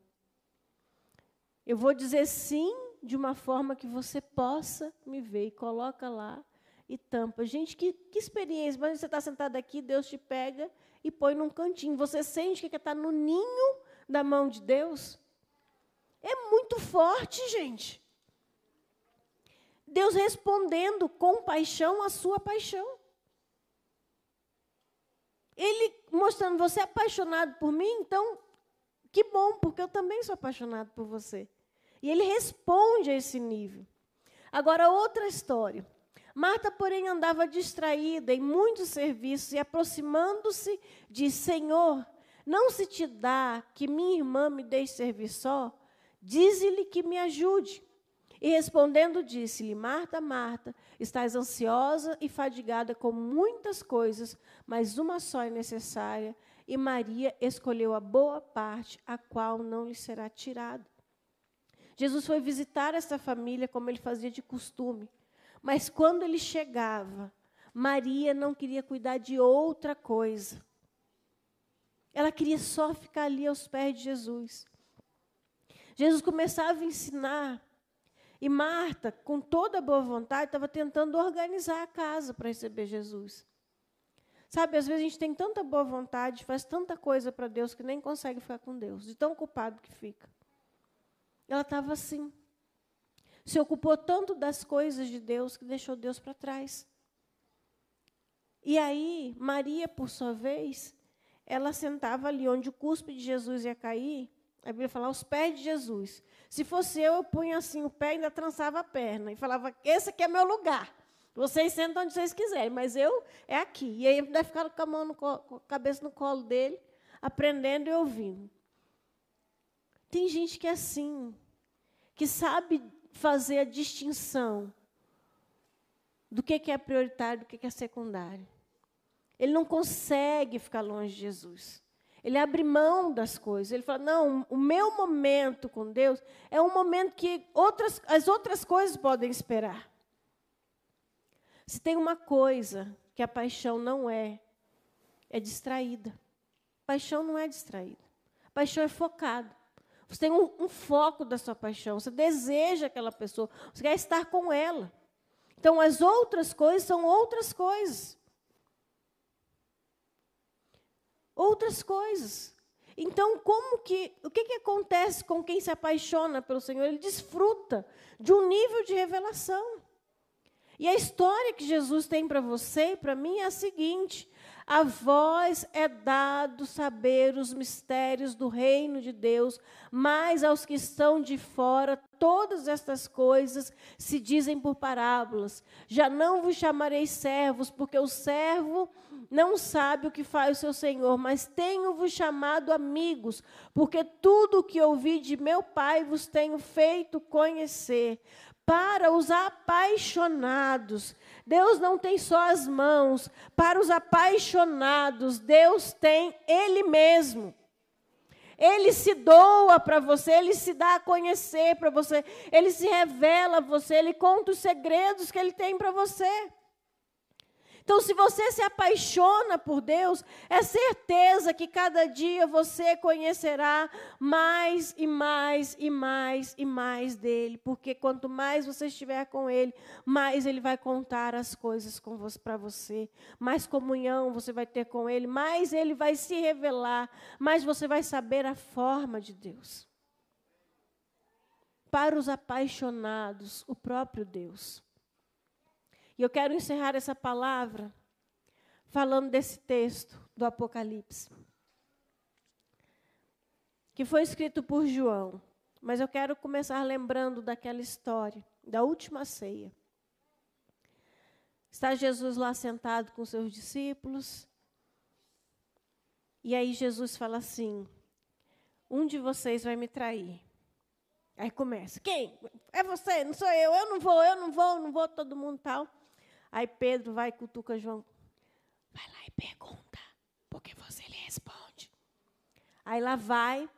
Eu vou dizer sim de uma forma que você possa me ver. E coloca lá e tampa. Gente, que, que experiência. Mas você está sentado aqui, Deus te pega e põe num cantinho. Você sente que está no ninho da mão de Deus? É muito forte, gente. Deus respondendo com paixão a sua paixão. Ele mostrando, você é apaixonado por mim, então, que bom, porque eu também sou apaixonado por você. E ele responde a esse nível. Agora, outra história. Marta, porém, andava distraída em muitos serviços e, aproximando-se, disse: Senhor, não se te dá que minha irmã me deixe servir só? Dize-lhe que me ajude. E respondendo, disse-lhe: Marta, Marta, estás ansiosa e fadigada com muitas coisas, mas uma só é necessária. E Maria escolheu a boa parte, a qual não lhe será tirada. Jesus foi visitar essa família como ele fazia de costume. Mas quando ele chegava, Maria não queria cuidar de outra coisa. Ela queria só ficar ali aos pés de Jesus. Jesus começava a ensinar. E Marta, com toda a boa vontade, estava tentando organizar a casa para receber Jesus. Sabe, às vezes a gente tem tanta boa vontade, faz tanta coisa para Deus que nem consegue ficar com Deus, de tão culpado que fica. Ela estava assim. Se ocupou tanto das coisas de Deus que deixou Deus para trás. E aí, Maria, por sua vez, ela sentava ali onde o cuspe de Jesus ia cair a Bíblia fala aos pés de Jesus. Se fosse eu, eu punha assim o pé e ainda trançava a perna. E falava, esse aqui é meu lugar. Vocês sentam onde vocês quiserem, mas eu é aqui. E aí ainda ficava com a mão no com a cabeça no colo dele, aprendendo e ouvindo. Tem gente que é assim, que sabe fazer a distinção do que é prioritário, do que é secundário. Ele não consegue ficar longe de Jesus. Ele abre mão das coisas. Ele fala: não, o meu momento com Deus é um momento que outras, as outras coisas podem esperar. Se tem uma coisa que a paixão não é, é distraída. Paixão não é distraída. Paixão é focado. Você tem um, um, foco da sua paixão. Você deseja aquela pessoa. Você quer estar com ela. Então, as outras coisas são outras coisas. Outras coisas. Então, como que, o que, que acontece com quem se apaixona pelo Senhor? Ele desfruta de um nível de revelação. E a história que Jesus tem para você e para mim é a seguinte: a vós é dado saber os mistérios do reino de Deus, mas aos que estão de fora, todas estas coisas se dizem por parábolas. Já não vos chamarei servos, porque o servo não sabe o que faz o seu senhor, mas tenho-vos chamado amigos, porque tudo o que ouvi de meu Pai vos tenho feito conhecer para os apaixonados. Deus não tem só as mãos. Para os apaixonados, Deus tem Ele mesmo. Ele se doa para você, ele se dá a conhecer para você, ele se revela a você, ele conta os segredos que ele tem para você. Então, se você se apaixona por Deus, é certeza que cada dia você conhecerá mais e mais e mais e mais dele, porque quanto mais você estiver com ele, mais ele vai contar as coisas para você, mais comunhão você vai ter com ele, mais ele vai se revelar, mais você vai saber a forma de Deus. Para os apaixonados, o próprio Deus. E eu quero encerrar essa palavra falando desse texto do Apocalipse, que foi escrito por João. Mas eu quero começar lembrando daquela história, da última ceia. Está Jesus lá sentado com seus discípulos. E aí Jesus fala assim: Um de vocês vai me trair. Aí começa: Quem? É você, não sou eu. Eu não vou, eu não vou, não vou, todo mundo tal. Aí Pedro vai e cutuca João. Vai lá e pergunta, porque você lhe responde. Aí lá vai,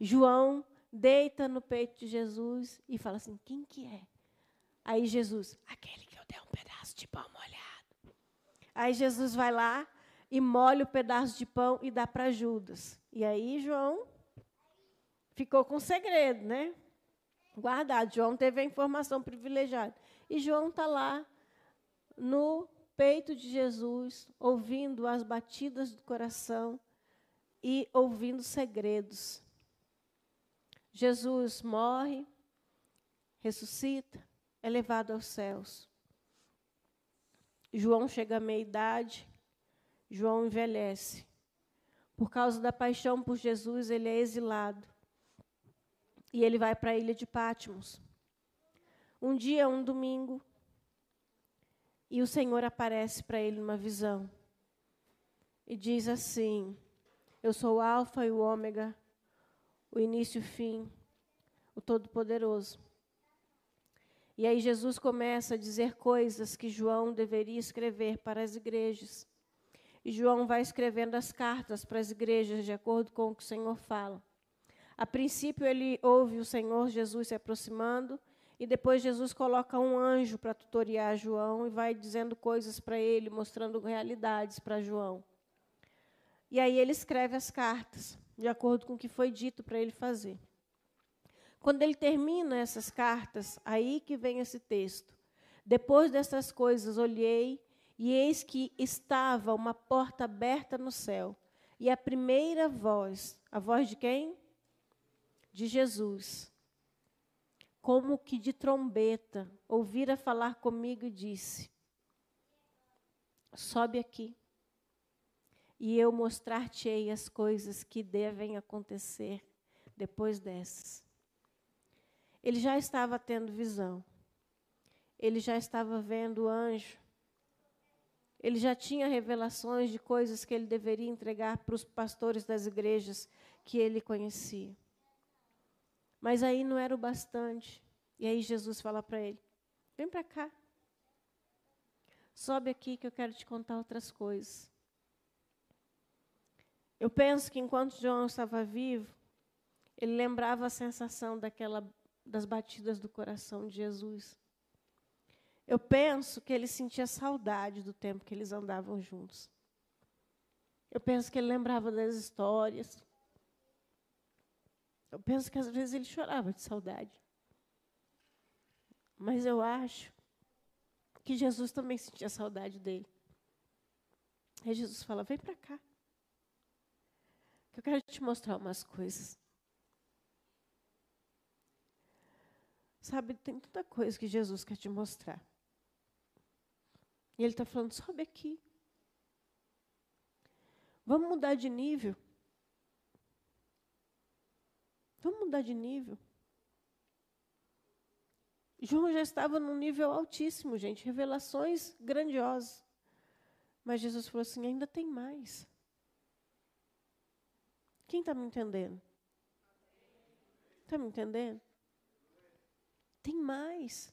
João deita no peito de Jesus e fala assim: quem que é? Aí Jesus, aquele que eu dei um pedaço de pão molhado. Aí Jesus vai lá e molha o pedaço de pão e dá para Judas. E aí João ficou com segredo, né? Guardado. João teve a informação privilegiada. E João está lá no peito de Jesus, ouvindo as batidas do coração e ouvindo segredos. Jesus morre, ressuscita, é levado aos céus. João chega à meia-idade, João envelhece. Por causa da paixão por Jesus, ele é exilado. E ele vai para a ilha de Patmos. Um dia, um domingo, e o Senhor aparece para ele numa visão e diz assim: Eu sou o Alfa e o Ômega, o início e o fim, o Todo-Poderoso. E aí Jesus começa a dizer coisas que João deveria escrever para as igrejas. E João vai escrevendo as cartas para as igrejas de acordo com o que o Senhor fala. A princípio ele ouve o Senhor Jesus se aproximando e depois Jesus coloca um anjo para tutoriar João e vai dizendo coisas para ele, mostrando realidades para João. E aí ele escreve as cartas, de acordo com o que foi dito para ele fazer. Quando ele termina essas cartas, aí que vem esse texto. Depois dessas coisas, olhei e eis que estava uma porta aberta no céu. E a primeira voz, a voz de quem? De Jesus como que de trombeta, ouvira falar comigo e disse: Sobe aqui, e eu mostrar-te-ei as coisas que devem acontecer depois dessas. Ele já estava tendo visão, ele já estava vendo o anjo, ele já tinha revelações de coisas que ele deveria entregar para os pastores das igrejas que ele conhecia. Mas aí não era o bastante. E aí Jesus fala para ele: Vem para cá. Sobe aqui que eu quero te contar outras coisas. Eu penso que enquanto João estava vivo, ele lembrava a sensação daquela das batidas do coração de Jesus. Eu penso que ele sentia saudade do tempo que eles andavam juntos. Eu penso que ele lembrava das histórias. Eu penso que às vezes ele chorava de saudade. Mas eu acho que Jesus também sentia saudade dele. Aí Jesus fala: Vem para cá. Que eu quero te mostrar umas coisas. Sabe, tem tanta coisa que Jesus quer te mostrar. E ele está falando: sobe aqui. Vamos mudar de nível. Vamos mudar de nível. João já estava num nível altíssimo, gente, revelações grandiosas. Mas Jesus falou assim: ainda tem mais. Quem está me entendendo? Está me entendendo? Tem mais.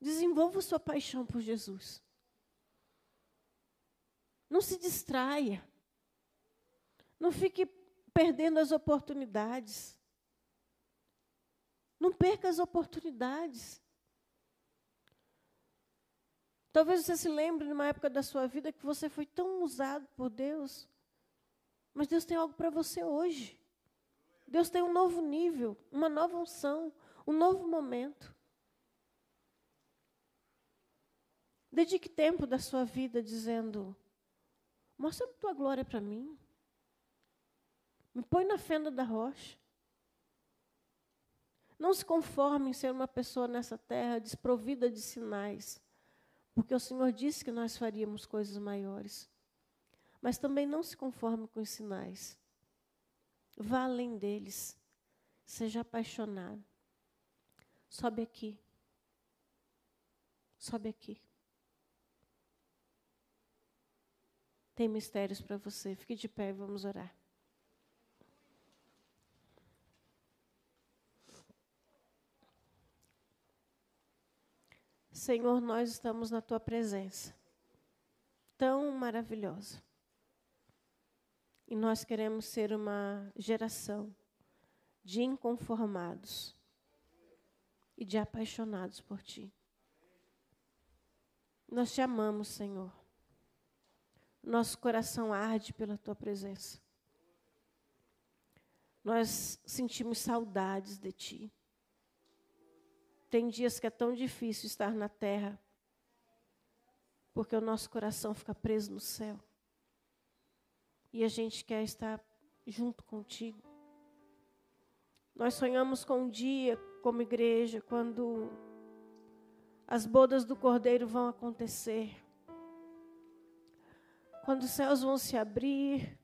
Desenvolva sua paixão por Jesus. Não se distraia. Não fique perdendo as oportunidades. Não perca as oportunidades. Talvez você se lembre numa época da sua vida que você foi tão usado por Deus, mas Deus tem algo para você hoje. Deus tem um novo nível, uma nova unção, um novo momento. Dedique tempo da sua vida dizendo: Mostra a tua glória para mim. Me põe na fenda da rocha. Não se conforme em ser uma pessoa nessa terra desprovida de sinais, porque o Senhor disse que nós faríamos coisas maiores. Mas também não se conforme com os sinais. Vá além deles. Seja apaixonado. Sobe aqui. Sobe aqui. Tem mistérios para você. Fique de pé e vamos orar. Senhor, nós estamos na tua presença, tão maravilhosa. E nós queremos ser uma geração de inconformados e de apaixonados por ti. Nós te amamos, Senhor. Nosso coração arde pela tua presença. Nós sentimos saudades de ti. Tem dias que é tão difícil estar na terra, porque o nosso coração fica preso no céu. E a gente quer estar junto contigo. Nós sonhamos com um dia, como igreja, quando as bodas do Cordeiro vão acontecer. Quando os céus vão se abrir,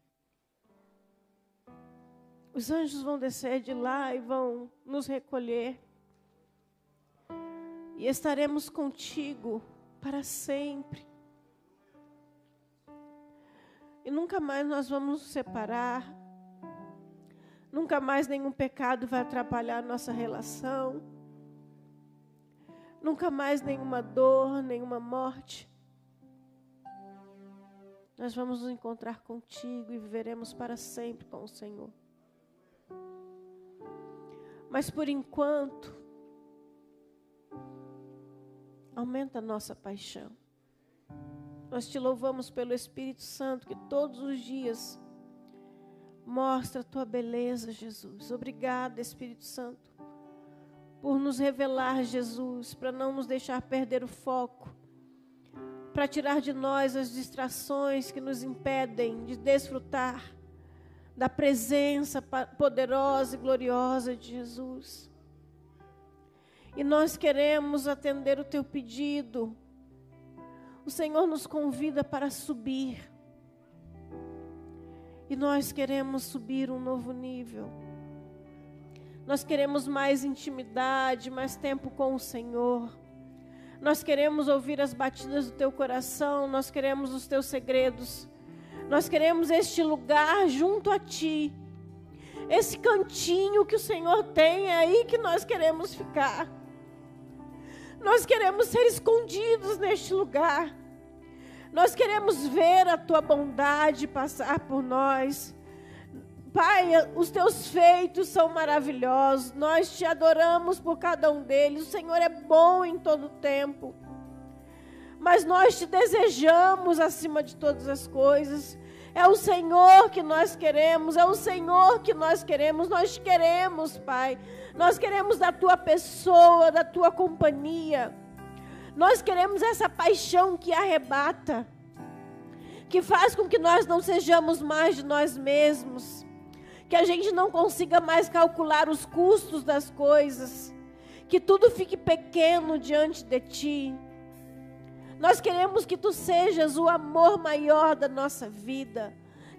os anjos vão descer de lá e vão nos recolher e estaremos contigo para sempre. E nunca mais nós vamos nos separar. Nunca mais nenhum pecado vai atrapalhar nossa relação. Nunca mais nenhuma dor, nenhuma morte. Nós vamos nos encontrar contigo e viveremos para sempre com o Senhor. Mas por enquanto, Aumenta a nossa paixão. Nós te louvamos pelo Espírito Santo que todos os dias mostra a tua beleza, Jesus. Obrigada, Espírito Santo, por nos revelar, Jesus, para não nos deixar perder o foco, para tirar de nós as distrações que nos impedem de desfrutar da presença poderosa e gloriosa de Jesus. E nós queremos atender o teu pedido. O Senhor nos convida para subir. E nós queremos subir um novo nível. Nós queremos mais intimidade, mais tempo com o Senhor. Nós queremos ouvir as batidas do teu coração, nós queremos os teus segredos. Nós queremos este lugar junto a ti. Esse cantinho que o Senhor tem é aí que nós queremos ficar. Nós queremos ser escondidos neste lugar. Nós queremos ver a tua bondade passar por nós. Pai, os teus feitos são maravilhosos. Nós te adoramos por cada um deles. O Senhor é bom em todo tempo. Mas nós te desejamos acima de todas as coisas. É o Senhor que nós queremos, é o Senhor que nós queremos, nós queremos, Pai. Nós queremos da tua pessoa, da tua companhia. Nós queremos essa paixão que arrebata, que faz com que nós não sejamos mais de nós mesmos, que a gente não consiga mais calcular os custos das coisas, que tudo fique pequeno diante de ti. Nós queremos que tu sejas o amor maior da nossa vida.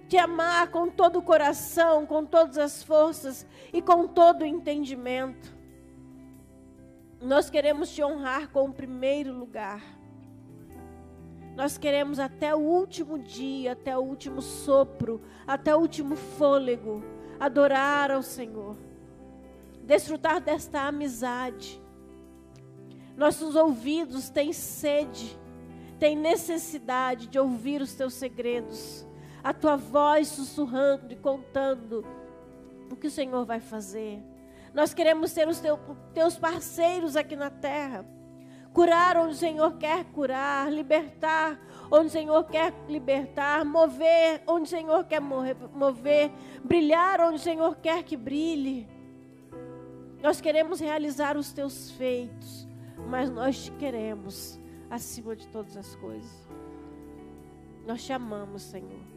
Te amar com todo o coração, com todas as forças e com todo o entendimento. Nós queremos te honrar com o primeiro lugar. Nós queremos até o último dia, até o último sopro, até o último fôlego, adorar ao Senhor. Desfrutar desta amizade. Nossos ouvidos têm sede tem necessidade de ouvir os teus segredos, a tua voz sussurrando e contando o que o Senhor vai fazer. Nós queremos ser os teus parceiros aqui na terra. Curar onde o Senhor quer curar, libertar onde o Senhor quer libertar, mover onde o Senhor quer mover, brilhar onde o Senhor quer que brilhe. Nós queremos realizar os teus feitos, mas nós te queremos acima de todas as coisas. Nós te amamos, Senhor.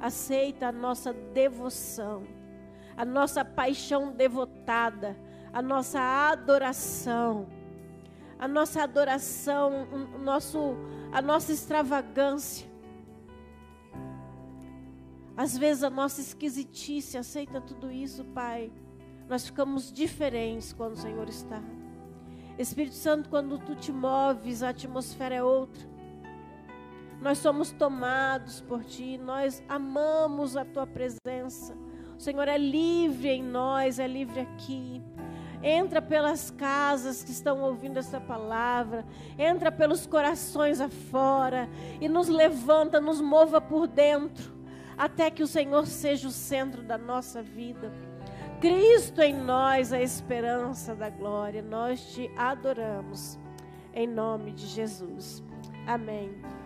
Aceita a nossa devoção, a nossa paixão devotada, a nossa adoração, a nossa adoração, o nosso, a nossa extravagância. Às vezes a nossa esquisitice aceita tudo isso, Pai. Nós ficamos diferentes quando o Senhor está. Espírito Santo, quando tu te moves, a atmosfera é outra. Nós somos tomados por ti, nós amamos a tua presença. O Senhor é livre em nós, é livre aqui. Entra pelas casas que estão ouvindo essa palavra, entra pelos corações afora e nos levanta, nos mova por dentro, até que o Senhor seja o centro da nossa vida. Cristo em nós, a esperança da glória. Nós te adoramos. Em nome de Jesus. Amém.